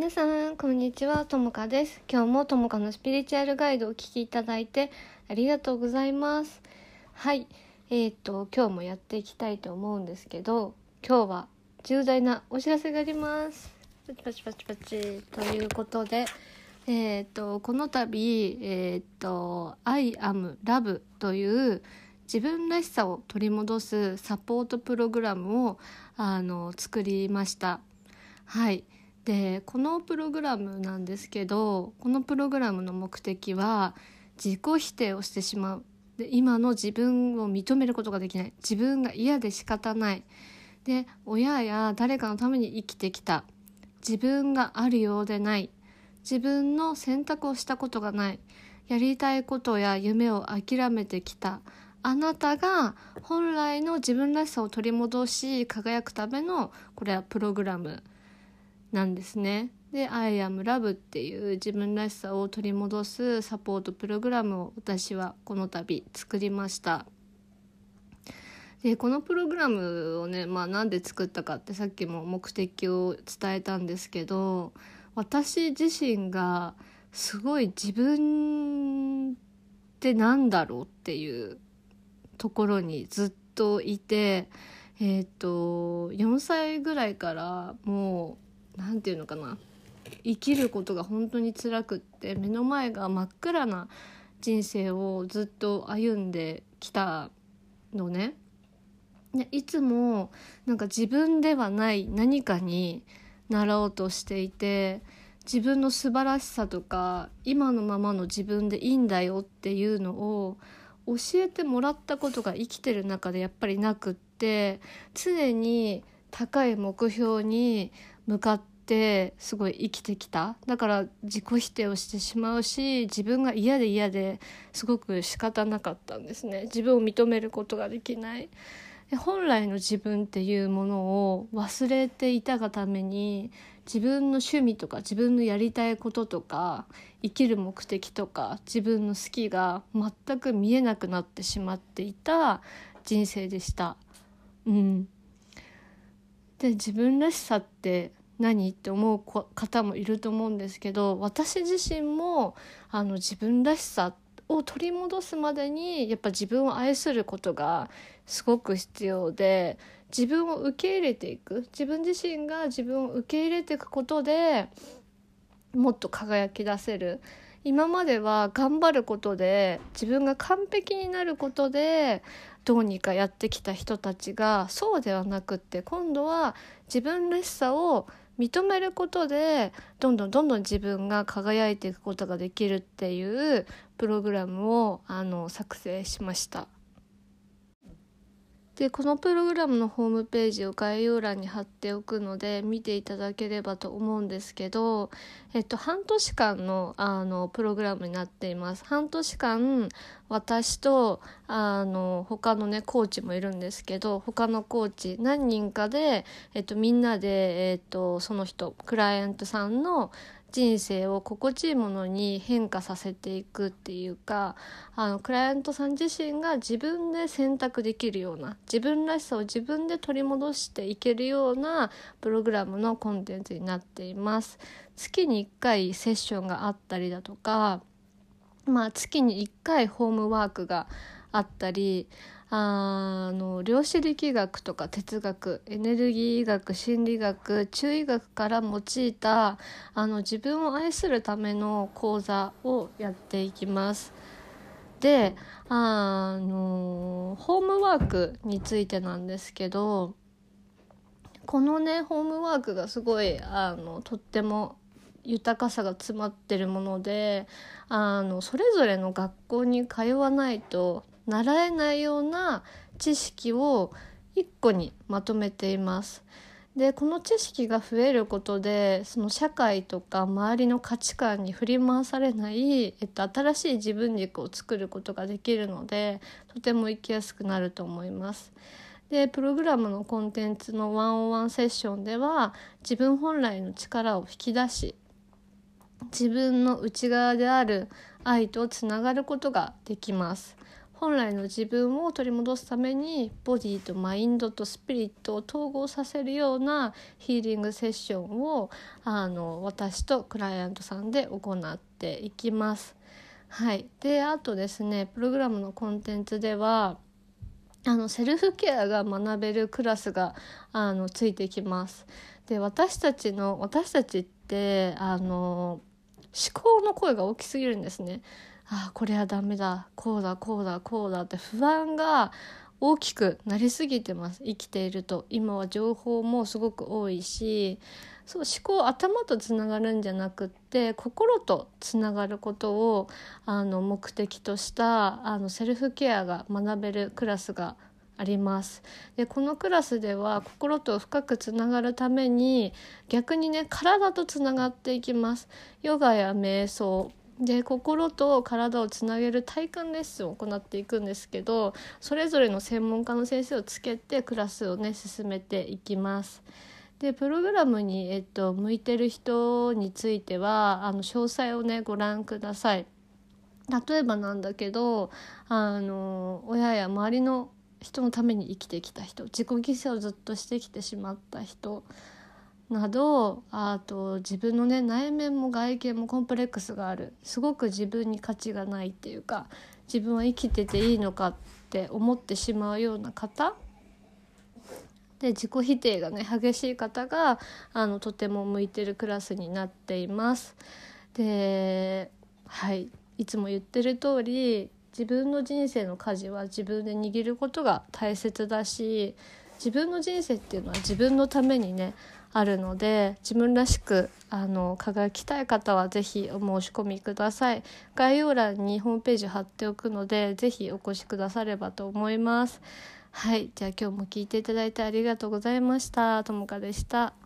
皆さんこんにちは。ともかです。今日もともかのスピリチュアルガイドをお聞きいただいてありがとうございます。はい。えー、っと今日もやっていきたいと思うんですけど今日は重大なお知らせがあります。パチパチパチパチ。ということでえー、っとこの度えー、っと I am love という自分らしさを取り戻すサポートプログラムをあの作りました。はいでこのプログラムなんですけどこのプログラムの目的は自己否定をしてしまう。で今の自分を認めることができない。自分が嫌で仕方ない。で親や誰かのために生きてきた。自分があるようでない。自分の選択をしたことがない。やりたいことや夢を諦めてきた。あなたが本来の自分らしさを取り戻し輝くためのこれはプログラム。なんですね。で「I am love」っていう自分らしさを取り戻すサポートプログラムを私はこの度作りました。でこのプログラムをね、まあ、なんで作ったかってさっきも目的を伝えたんですけど私自身がすごい自分ってなんだろうっていうところにずっといてえっ、ー、と4歳ぐらいからもう何て言うのかな生きることが本当に辛くって目の前が真っ暗な人生をずっと歩んできたのね。いつもなんか自分ではない何かになろうとしていて自分の素晴らしさとか今のままの自分でいいんだよっていうのを教えてもらったことが生きてる中でやっぱりなくって常に高い目標に向かってすごい生きてきた。だから自己否定をしてしまうし自分が嫌で嫌ですごく仕方なかったんですね。自分を認めることができない。本来の自分っていうものを忘れていたがために自分の趣味とか自分のやりたいこととか生きる目的とか自分の好きが全く見えなくなってしまっていた人生でした。うん、で自分らしさって何？って思う方もいると思うんですけど私自身もあの自分らしさを取り戻すまでにやっぱ自分を愛することがすごく必要で自分を受け入れていく自分自身が自分を受け入れていくことでもっと輝き出せる。今までは頑張ることで自分が完璧になることでどうにかやってきた人たちがそうではなくって今度は自分らしさを認めることでどんどんどんどん自分が輝いていくことができるっていうプログラムをあの作成しました。でこのプログラムのホームページを概要欄に貼っておくので見ていただければと思うんですけど、えっと、半年間のあのプログラムになっています半年間私とあの他のねコーチもいるんですけど他のコーチ何人かで、えっと、みんなで、えっと、その人クライアントさんの人生を心地いいものに変化させていくっていうかあのクライアントさん自身が自分で選択できるような自分らしさを自分で取り戻していけるようなプログラムのコンテンツになっています。月に1回セッションがあったりだとか、まあ、月に1回ホームワークがあったりあの量子力学とか哲学エネルギー学心理学中医学から用いたあの自分を愛するための講座をやっていきます。であのホームワークについてなんですけどこのねホームワークがすごいあのとっても豊かさが詰まってるものであのそれぞれの学校に通わないと習えないような知識を一個にまとめています。でこの知識が増えることでその社会とか周りの価値観に振り回されない、えっと、新しい自分軸を作ることができるのでとても生きやすくなると思います。でプログラムのコンテンツのワンオンワンセッションでは自分本来の力を引き出し自分の内側である愛とつながることができます。本来の自分を取り戻すためにボディとマインドとスピリットを統合させるようなヒーリングセッションをあの私とクライアントさんで行っていきます。はい、であとですねプログラムのコンテンツではあのセルフケアが学べるクラスがあのついてきます。で私たちの私たちってあの思考の声が大きすぎるんですね。ああこれはダメだ。こうだこうだこうだ。って不安が大きくなりすぎてます。生きていると。今は情報もすごく多いしそう思考頭とつながるんじゃなくって心とつながることをあの目的としたあのセルフケアが学べるクラスがありますでこのクラスでは心と深くつながるために逆にね体とつながっていきますヨガや瞑想で心と体をつなげる体感レッスンを行っていくんですけどそれぞれの専門家の先生をつけてクラスをね進めていきます。でプログラムに、えっと、向いてる人についてはあの詳細をねご覧ください。例えばなんだけどあの親や周りの人のために生きてきた人自己犠牲をずっとしてきてしまった人などあと自分のね内面も外見もコンプレックスがあるすごく自分に価値がないっていうか自分は生きてていいのかって思ってしまうような方で自己否定がね激しい方があのとても向いてるクラスになっています。ではいいつも言ってる通り自分の人生の舵は自分で握ることが大切だし自分の人生っていうのは自分のためにねあるので自分らしくあの輝きたい方は是非お申し込みください。概要欄にホームページ貼っておくので是非お越しくださればと思います。はい。じゃあ今日も聞いていただいてありがとうございました。ともかでした。